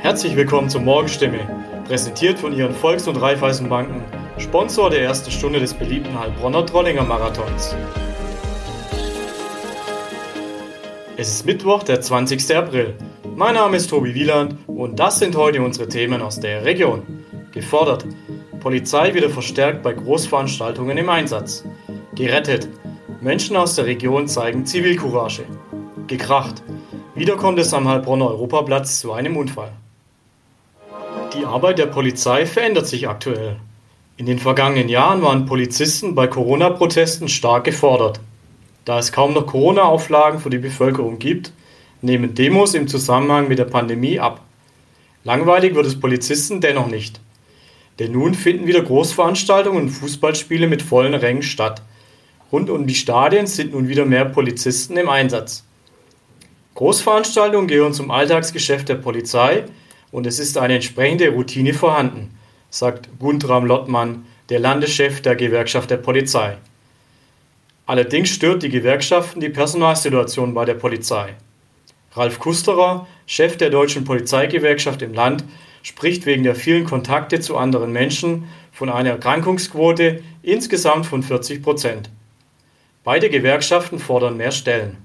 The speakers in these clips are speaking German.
Herzlich willkommen zur Morgenstimme, präsentiert von Ihren Volks- und Raiffeisenbanken, Sponsor der ersten Stunde des beliebten Heilbronner Trollinger Marathons. Es ist Mittwoch, der 20. April. Mein Name ist Tobi Wieland und das sind heute unsere Themen aus der Region. Gefordert. Polizei wieder verstärkt bei Großveranstaltungen im Einsatz. Gerettet. Menschen aus der Region zeigen Zivilcourage. Gekracht. Wieder kommt es am Heilbronner Europaplatz zu einem Unfall. Die Arbeit der Polizei verändert sich aktuell. In den vergangenen Jahren waren Polizisten bei Corona-Protesten stark gefordert. Da es kaum noch Corona-Auflagen für die Bevölkerung gibt, nehmen Demos im Zusammenhang mit der Pandemie ab. Langweilig wird es Polizisten dennoch nicht. Denn nun finden wieder Großveranstaltungen und Fußballspiele mit vollen Rängen statt. Rund um die Stadien sind nun wieder mehr Polizisten im Einsatz. Großveranstaltungen gehören zum Alltagsgeschäft der Polizei und es ist eine entsprechende Routine vorhanden, sagt Guntram Lottmann, der Landeschef der Gewerkschaft der Polizei. Allerdings stört die Gewerkschaften die Personalsituation bei der Polizei. Ralf Kusterer, Chef der Deutschen Polizeigewerkschaft im Land, spricht wegen der vielen Kontakte zu anderen Menschen von einer Erkrankungsquote insgesamt von 40 Prozent. Beide Gewerkschaften fordern mehr Stellen.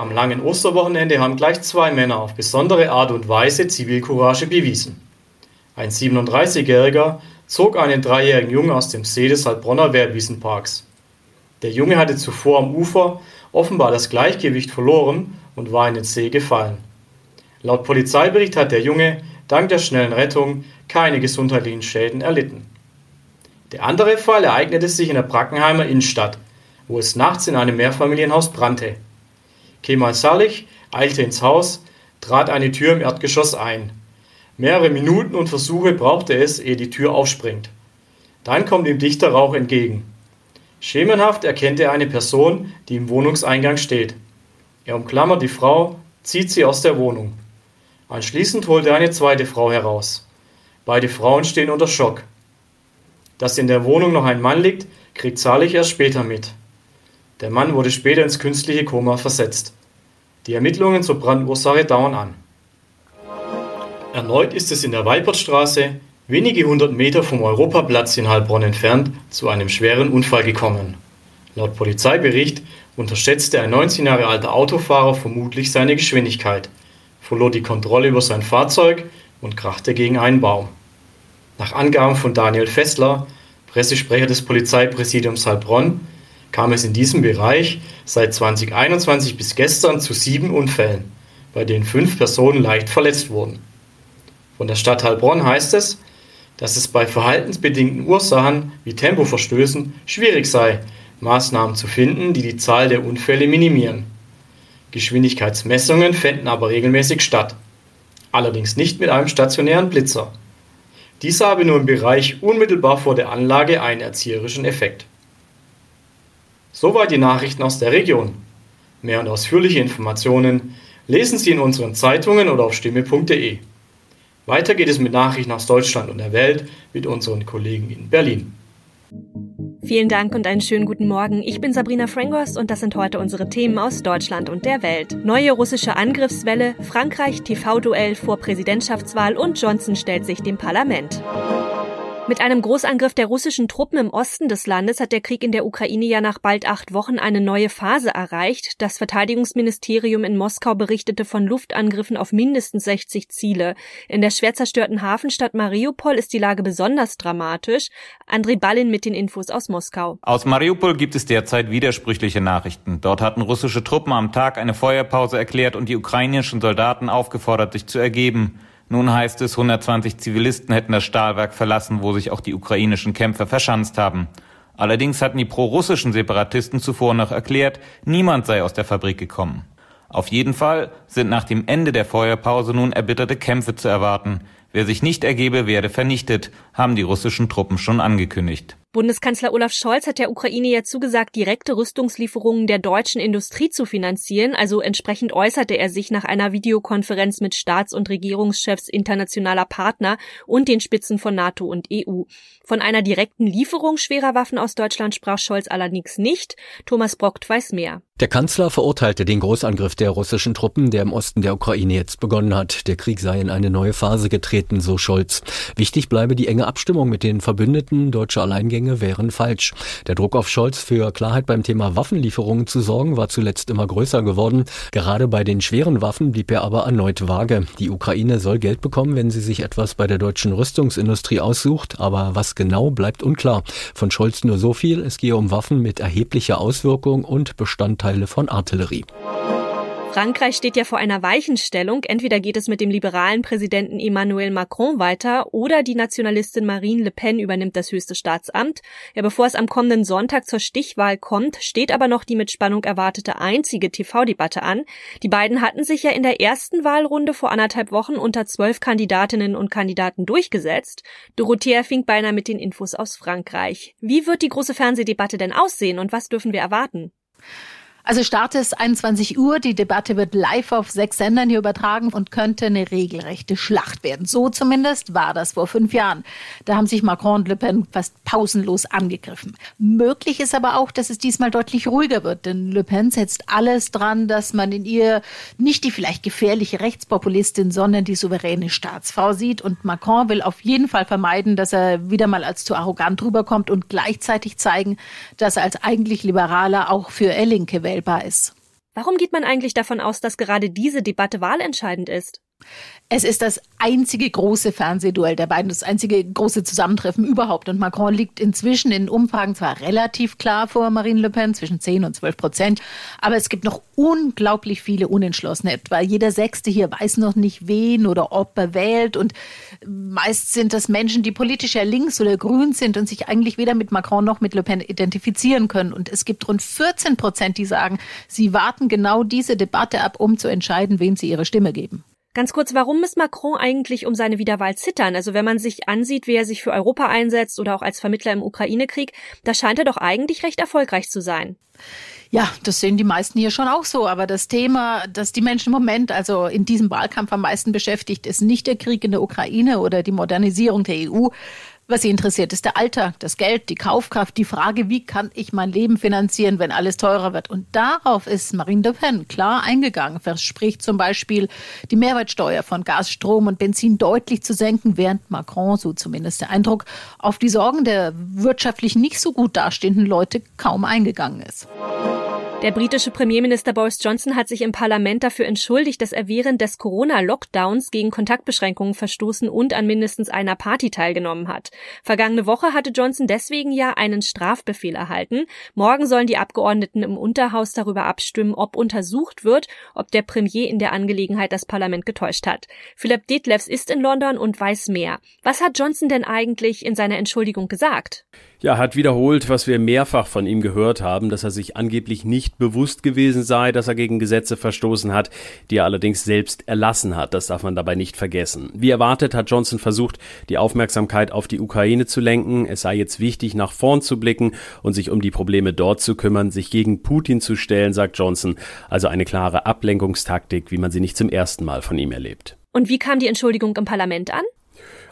Am langen Osterwochenende haben gleich zwei Männer auf besondere Art und Weise Zivilcourage bewiesen. Ein 37-Jähriger zog einen dreijährigen Jungen aus dem See des Heilbronner Wehrwiesenparks. Der Junge hatte zuvor am Ufer offenbar das Gleichgewicht verloren und war in den See gefallen. Laut Polizeibericht hat der Junge dank der schnellen Rettung keine gesundheitlichen Schäden erlitten. Der andere Fall ereignete sich in der Brackenheimer Innenstadt, wo es nachts in einem Mehrfamilienhaus brannte. Kemal Salih eilte ins Haus, trat eine Tür im Erdgeschoss ein. Mehrere Minuten und Versuche brauchte es, ehe die Tür aufspringt. Dann kommt ihm dichter Rauch entgegen. Schemenhaft erkennt er eine Person, die im Wohnungseingang steht. Er umklammert die Frau, zieht sie aus der Wohnung. Anschließend holt er eine zweite Frau heraus. Beide Frauen stehen unter Schock. Dass in der Wohnung noch ein Mann liegt, kriegt Zalig erst später mit. Der Mann wurde später ins künstliche Koma versetzt. Die Ermittlungen zur Brandursache dauern an. Erneut ist es in der Weipertstraße, wenige hundert Meter vom Europaplatz in Heilbronn entfernt, zu einem schweren Unfall gekommen. Laut Polizeibericht unterschätzte ein 19 Jahre alter Autofahrer vermutlich seine Geschwindigkeit, verlor die Kontrolle über sein Fahrzeug und krachte gegen einen Baum. Nach Angaben von Daniel Fessler, Pressesprecher des Polizeipräsidiums Heilbronn, kam es in diesem Bereich seit 2021 bis gestern zu sieben Unfällen, bei denen fünf Personen leicht verletzt wurden. Von der Stadt Heilbronn heißt es, dass es bei verhaltensbedingten Ursachen wie Tempoverstößen schwierig sei, Maßnahmen zu finden, die die Zahl der Unfälle minimieren. Geschwindigkeitsmessungen fänden aber regelmäßig statt, allerdings nicht mit einem stationären Blitzer. Dies habe nur im Bereich unmittelbar vor der Anlage einen erzieherischen Effekt. Soweit die Nachrichten aus der Region. Mehr und ausführliche Informationen lesen Sie in unseren Zeitungen oder auf stimme.de. Weiter geht es mit Nachrichten aus Deutschland und der Welt mit unseren Kollegen in Berlin. Vielen Dank und einen schönen guten Morgen. Ich bin Sabrina Frangos und das sind heute unsere Themen aus Deutschland und der Welt. Neue russische Angriffswelle, Frankreich TV-Duell vor Präsidentschaftswahl und Johnson stellt sich dem Parlament. Mit einem Großangriff der russischen Truppen im Osten des Landes hat der Krieg in der Ukraine ja nach bald acht Wochen eine neue Phase erreicht. Das Verteidigungsministerium in Moskau berichtete von Luftangriffen auf mindestens 60 Ziele. In der schwer zerstörten Hafenstadt Mariupol ist die Lage besonders dramatisch. André Ballin mit den Infos aus Moskau. Aus Mariupol gibt es derzeit widersprüchliche Nachrichten. Dort hatten russische Truppen am Tag eine Feuerpause erklärt und die ukrainischen Soldaten aufgefordert, sich zu ergeben. Nun heißt es, 120 Zivilisten hätten das Stahlwerk verlassen, wo sich auch die ukrainischen Kämpfer verschanzt haben. Allerdings hatten die prorussischen Separatisten zuvor noch erklärt, niemand sei aus der Fabrik gekommen. Auf jeden Fall sind nach dem Ende der Feuerpause nun erbitterte Kämpfe zu erwarten. Wer sich nicht ergebe, werde vernichtet, haben die russischen Truppen schon angekündigt. Bundeskanzler Olaf Scholz hat der Ukraine ja zugesagt, direkte Rüstungslieferungen der deutschen Industrie zu finanzieren. Also entsprechend äußerte er sich nach einer Videokonferenz mit Staats- und Regierungschefs internationaler Partner und den Spitzen von NATO und EU. Von einer direkten Lieferung schwerer Waffen aus Deutschland sprach Scholz allerdings nicht. Thomas Brockt weiß mehr. Der Kanzler verurteilte den Großangriff der russischen Truppen, der im Osten der Ukraine jetzt begonnen hat. Der Krieg sei in eine neue Phase getreten, so Scholz. Wichtig bleibe die enge Abstimmung mit den Verbündeten. Deutsche Alleingänge wären falsch. Der Druck auf Scholz für Klarheit beim Thema Waffenlieferungen zu sorgen war zuletzt immer größer geworden. Gerade bei den schweren Waffen blieb er aber erneut vage. Die Ukraine soll Geld bekommen, wenn sie sich etwas bei der deutschen Rüstungsindustrie aussucht. Aber was genau bleibt unklar. Von Scholz nur so viel. Es gehe um Waffen mit erheblicher Auswirkung und Bestandteil Teile von Artillerie. Frankreich steht ja vor einer Weichenstellung. Entweder geht es mit dem liberalen Präsidenten Emmanuel Macron weiter oder die Nationalistin Marine Le Pen übernimmt das höchste Staatsamt. Ja, bevor es am kommenden Sonntag zur Stichwahl kommt, steht aber noch die mit Spannung erwartete einzige TV-Debatte an. Die beiden hatten sich ja in der ersten Wahlrunde vor anderthalb Wochen unter zwölf Kandidatinnen und Kandidaten durchgesetzt. Dorothea fing beinahe mit den Infos aus Frankreich. Wie wird die große Fernsehdebatte denn aussehen und was dürfen wir erwarten? Also Start ist 21 Uhr. Die Debatte wird live auf sechs Sendern hier übertragen und könnte eine regelrechte Schlacht werden. So zumindest war das vor fünf Jahren. Da haben sich Macron und Le Pen fast pausenlos angegriffen. Möglich ist aber auch, dass es diesmal deutlich ruhiger wird, denn Le Pen setzt alles dran, dass man in ihr nicht die vielleicht gefährliche Rechtspopulistin, sondern die souveräne Staatsfrau sieht. Und Macron will auf jeden Fall vermeiden, dass er wieder mal als zu arrogant rüberkommt und gleichzeitig zeigen, dass er als eigentlich Liberaler auch für er Linke wählt wählbar ist. Warum geht man eigentlich davon aus, dass gerade diese Debatte wahlentscheidend ist? Es ist das einzige große Fernsehduell der beiden, das einzige große Zusammentreffen überhaupt. Und Macron liegt inzwischen in Umfragen zwar relativ klar vor Marine Le Pen, zwischen 10 und 12 Prozent, aber es gibt noch unglaublich viele Unentschlossene. Etwa jeder Sechste hier weiß noch nicht, wen oder ob er wählt. Und meist sind das Menschen, die politisch ja links oder grün sind und sich eigentlich weder mit Macron noch mit Le Pen identifizieren können. Und es gibt rund 14 Prozent, die sagen, sie warten genau diese Debatte ab, um zu entscheiden, wem sie ihre Stimme geben. Ganz kurz, warum muss Macron eigentlich um seine Wiederwahl zittern? Also wenn man sich ansieht, wie er sich für Europa einsetzt oder auch als Vermittler im Ukraine-Krieg, da scheint er doch eigentlich recht erfolgreich zu sein. Ja, das sehen die meisten hier schon auch so. Aber das Thema, das die Menschen im Moment, also in diesem Wahlkampf am meisten beschäftigt, ist nicht der Krieg in der Ukraine oder die Modernisierung der EU, was Sie interessiert, ist der Alltag, das Geld, die Kaufkraft, die Frage, wie kann ich mein Leben finanzieren, wenn alles teurer wird. Und darauf ist Marine Le Pen klar eingegangen, verspricht zum Beispiel, die Mehrwertsteuer von Gas, Strom und Benzin deutlich zu senken, während Macron, so zumindest der Eindruck, auf die Sorgen der wirtschaftlich nicht so gut dastehenden Leute kaum eingegangen ist. Der britische Premierminister Boris Johnson hat sich im Parlament dafür entschuldigt, dass er während des Corona-Lockdowns gegen Kontaktbeschränkungen verstoßen und an mindestens einer Party teilgenommen hat. Vergangene Woche hatte Johnson deswegen ja einen Strafbefehl erhalten. Morgen sollen die Abgeordneten im Unterhaus darüber abstimmen, ob untersucht wird, ob der Premier in der Angelegenheit das Parlament getäuscht hat. Philipp Detlefs ist in London und weiß mehr. Was hat Johnson denn eigentlich in seiner Entschuldigung gesagt? Ja, hat wiederholt, was wir mehrfach von ihm gehört haben, dass er sich angeblich nicht bewusst gewesen sei, dass er gegen Gesetze verstoßen hat, die er allerdings selbst erlassen hat. Das darf man dabei nicht vergessen. Wie erwartet hat Johnson versucht, die Aufmerksamkeit auf die Ukraine zu lenken. Es sei jetzt wichtig, nach vorn zu blicken und sich um die Probleme dort zu kümmern, sich gegen Putin zu stellen, sagt Johnson. Also eine klare Ablenkungstaktik, wie man sie nicht zum ersten Mal von ihm erlebt. Und wie kam die Entschuldigung im Parlament an?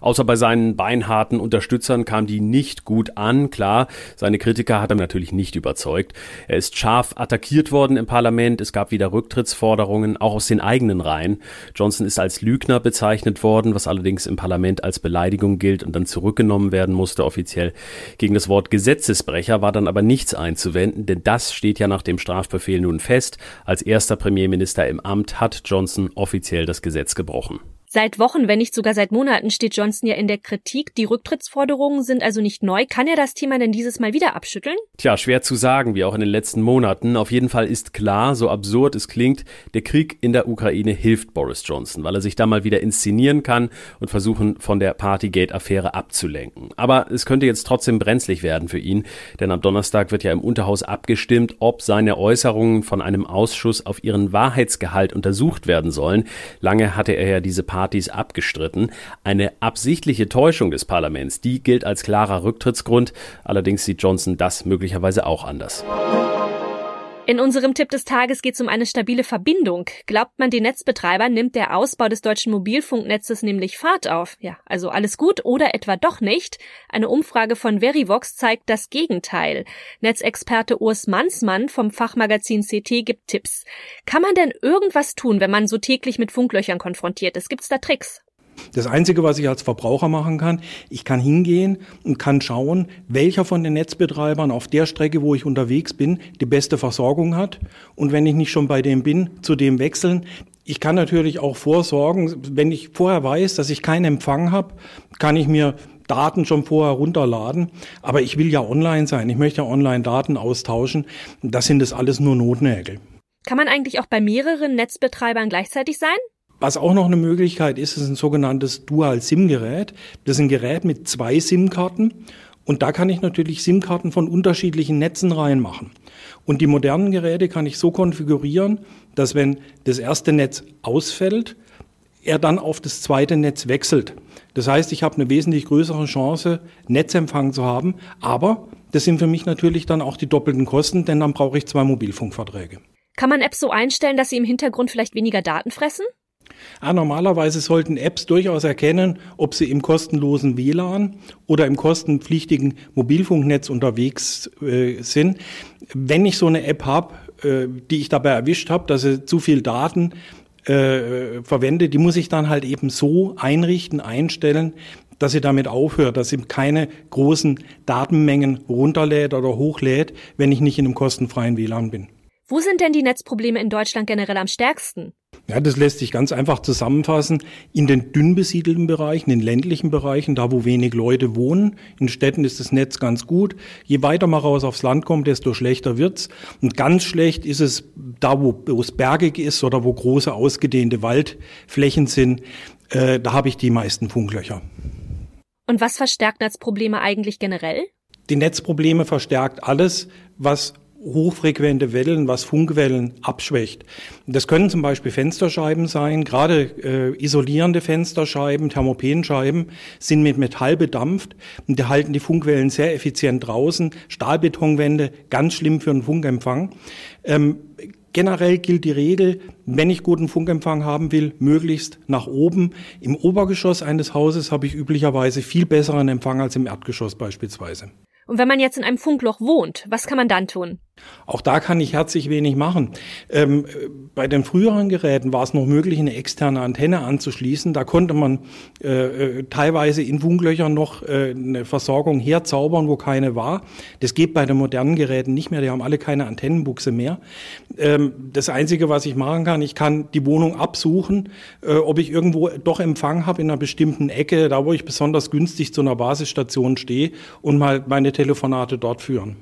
Außer bei seinen beinharten Unterstützern kam die nicht gut an. Klar, seine Kritiker hat er natürlich nicht überzeugt. Er ist scharf attackiert worden im Parlament. Es gab wieder Rücktrittsforderungen, auch aus den eigenen Reihen. Johnson ist als Lügner bezeichnet worden, was allerdings im Parlament als Beleidigung gilt und dann zurückgenommen werden musste offiziell. Gegen das Wort Gesetzesbrecher war dann aber nichts einzuwenden, denn das steht ja nach dem Strafbefehl nun fest. Als erster Premierminister im Amt hat Johnson offiziell das Gesetz gebrochen. Seit Wochen, wenn nicht sogar seit Monaten steht Johnson ja in der Kritik. Die Rücktrittsforderungen sind also nicht neu. Kann er das Thema denn dieses Mal wieder abschütteln? Tja, schwer zu sagen, wie auch in den letzten Monaten. Auf jeden Fall ist klar, so absurd es klingt, der Krieg in der Ukraine hilft Boris Johnson, weil er sich da mal wieder inszenieren kann und versuchen, von der Partygate-Affäre abzulenken. Aber es könnte jetzt trotzdem brenzlig werden für ihn, denn am Donnerstag wird ja im Unterhaus abgestimmt, ob seine Äußerungen von einem Ausschuss auf ihren Wahrheitsgehalt untersucht werden sollen. Lange hatte er ja diese Partys abgestritten. Eine absichtliche Täuschung des Parlaments, die gilt als klarer Rücktrittsgrund. Allerdings sieht Johnson das möglicherweise auch anders. In unserem Tipp des Tages geht es um eine stabile Verbindung. Glaubt man den Netzbetreibern, nimmt der Ausbau des deutschen Mobilfunknetzes nämlich Fahrt auf. Ja, also alles gut oder etwa doch nicht? Eine Umfrage von Verivox zeigt das Gegenteil. Netzexperte Urs Mansmann vom Fachmagazin CT gibt Tipps. Kann man denn irgendwas tun, wenn man so täglich mit Funklöchern konfrontiert ist? Gibt's da Tricks? Das Einzige, was ich als Verbraucher machen kann, ich kann hingehen und kann schauen, welcher von den Netzbetreibern auf der Strecke, wo ich unterwegs bin, die beste Versorgung hat. Und wenn ich nicht schon bei dem bin, zu dem wechseln. Ich kann natürlich auch vorsorgen, wenn ich vorher weiß, dass ich keinen Empfang habe, kann ich mir Daten schon vorher runterladen. Aber ich will ja online sein. Ich möchte ja online Daten austauschen. Das sind das alles nur Notnägel. Kann man eigentlich auch bei mehreren Netzbetreibern gleichzeitig sein? Was auch noch eine Möglichkeit ist, ist ein sogenanntes Dual-SIM-Gerät. Das ist ein Gerät mit zwei SIM-Karten. Und da kann ich natürlich SIM-Karten von unterschiedlichen Netzen reinmachen. Und die modernen Geräte kann ich so konfigurieren, dass wenn das erste Netz ausfällt, er dann auf das zweite Netz wechselt. Das heißt, ich habe eine wesentlich größere Chance, Netzempfang zu haben. Aber das sind für mich natürlich dann auch die doppelten Kosten, denn dann brauche ich zwei Mobilfunkverträge. Kann man Apps so einstellen, dass sie im Hintergrund vielleicht weniger Daten fressen? Ja, normalerweise sollten Apps durchaus erkennen, ob sie im kostenlosen WLAN oder im kostenpflichtigen Mobilfunknetz unterwegs äh, sind. Wenn ich so eine App habe, äh, die ich dabei erwischt habe, dass sie zu viel Daten äh, verwende, die muss ich dann halt eben so einrichten, einstellen, dass sie damit aufhört, dass sie keine großen Datenmengen runterlädt oder hochlädt, wenn ich nicht in einem kostenfreien WLAN bin. Wo sind denn die Netzprobleme in Deutschland generell am stärksten? Ja, das lässt sich ganz einfach zusammenfassen. In den dünn besiedelten Bereichen, in ländlichen Bereichen, da wo wenig Leute wohnen. In Städten ist das Netz ganz gut. Je weiter man raus aufs Land kommt, desto schlechter wird's. Und ganz schlecht ist es da, wo, wo es bergig ist oder wo große ausgedehnte Waldflächen sind. Äh, da habe ich die meisten Funklöcher. Und was verstärkt Netzprobleme eigentlich generell? Die Netzprobleme verstärkt alles, was hochfrequente Wellen, was Funkwellen abschwächt. Das können zum Beispiel Fensterscheiben sein. Gerade äh, isolierende Fensterscheiben, Thermopenscheiben sind mit Metall bedampft und die halten die Funkwellen sehr effizient draußen. Stahlbetonwände, ganz schlimm für einen Funkempfang. Ähm, Generell gilt die Regel, wenn ich guten Funkempfang haben will, möglichst nach oben. Im Obergeschoss eines Hauses habe ich üblicherweise viel besseren Empfang als im Erdgeschoss beispielsweise. Und wenn man jetzt in einem Funkloch wohnt, was kann man dann tun? Auch da kann ich herzlich wenig machen. Ähm, bei den früheren Geräten war es noch möglich, eine externe Antenne anzuschließen. Da konnte man äh, äh, teilweise in Funklöchern noch äh, eine Versorgung herzaubern, wo keine war. Das geht bei den modernen Geräten nicht mehr. Die haben alle keine Antennenbuchse mehr. Ähm, das Einzige, was ich machen kann, ich kann die Wohnung absuchen, äh, ob ich irgendwo doch Empfang habe in einer bestimmten Ecke, da wo ich besonders günstig zu einer Basisstation stehe und mal meine Telefonate dort führen.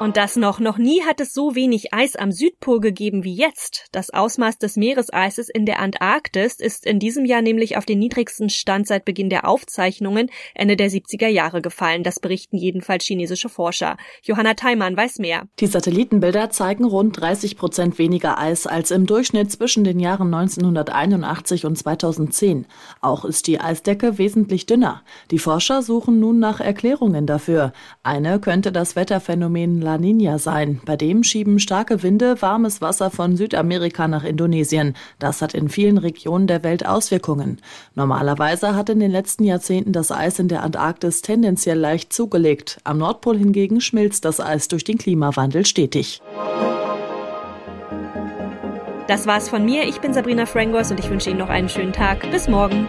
Und das noch, noch nie hat es so wenig Eis am Südpol gegeben wie jetzt. Das Ausmaß des Meereseises in der Antarktis ist in diesem Jahr nämlich auf den niedrigsten Stand seit Beginn der Aufzeichnungen Ende der 70er Jahre gefallen. Das berichten jedenfalls chinesische Forscher. Johanna Theimann weiß mehr. Die Satellitenbilder zeigen rund 30 Prozent weniger Eis als im Durchschnitt zwischen den Jahren 1981 und 2010. Auch ist die Eisdecke wesentlich dünner. Die Forscher suchen nun nach Erklärungen dafür. Eine könnte das Wetterphänomen La Nina sein. Bei dem schieben starke Winde warmes Wasser von Südamerika nach Indonesien. Das hat in vielen Regionen der Welt Auswirkungen. Normalerweise hat in den letzten Jahrzehnten das Eis in der Antarktis tendenziell leicht zugelegt. Am Nordpol hingegen schmilzt das Eis durch den Klimawandel stetig. Das war's von mir. Ich bin Sabrina Frangos und ich wünsche Ihnen noch einen schönen Tag. Bis morgen.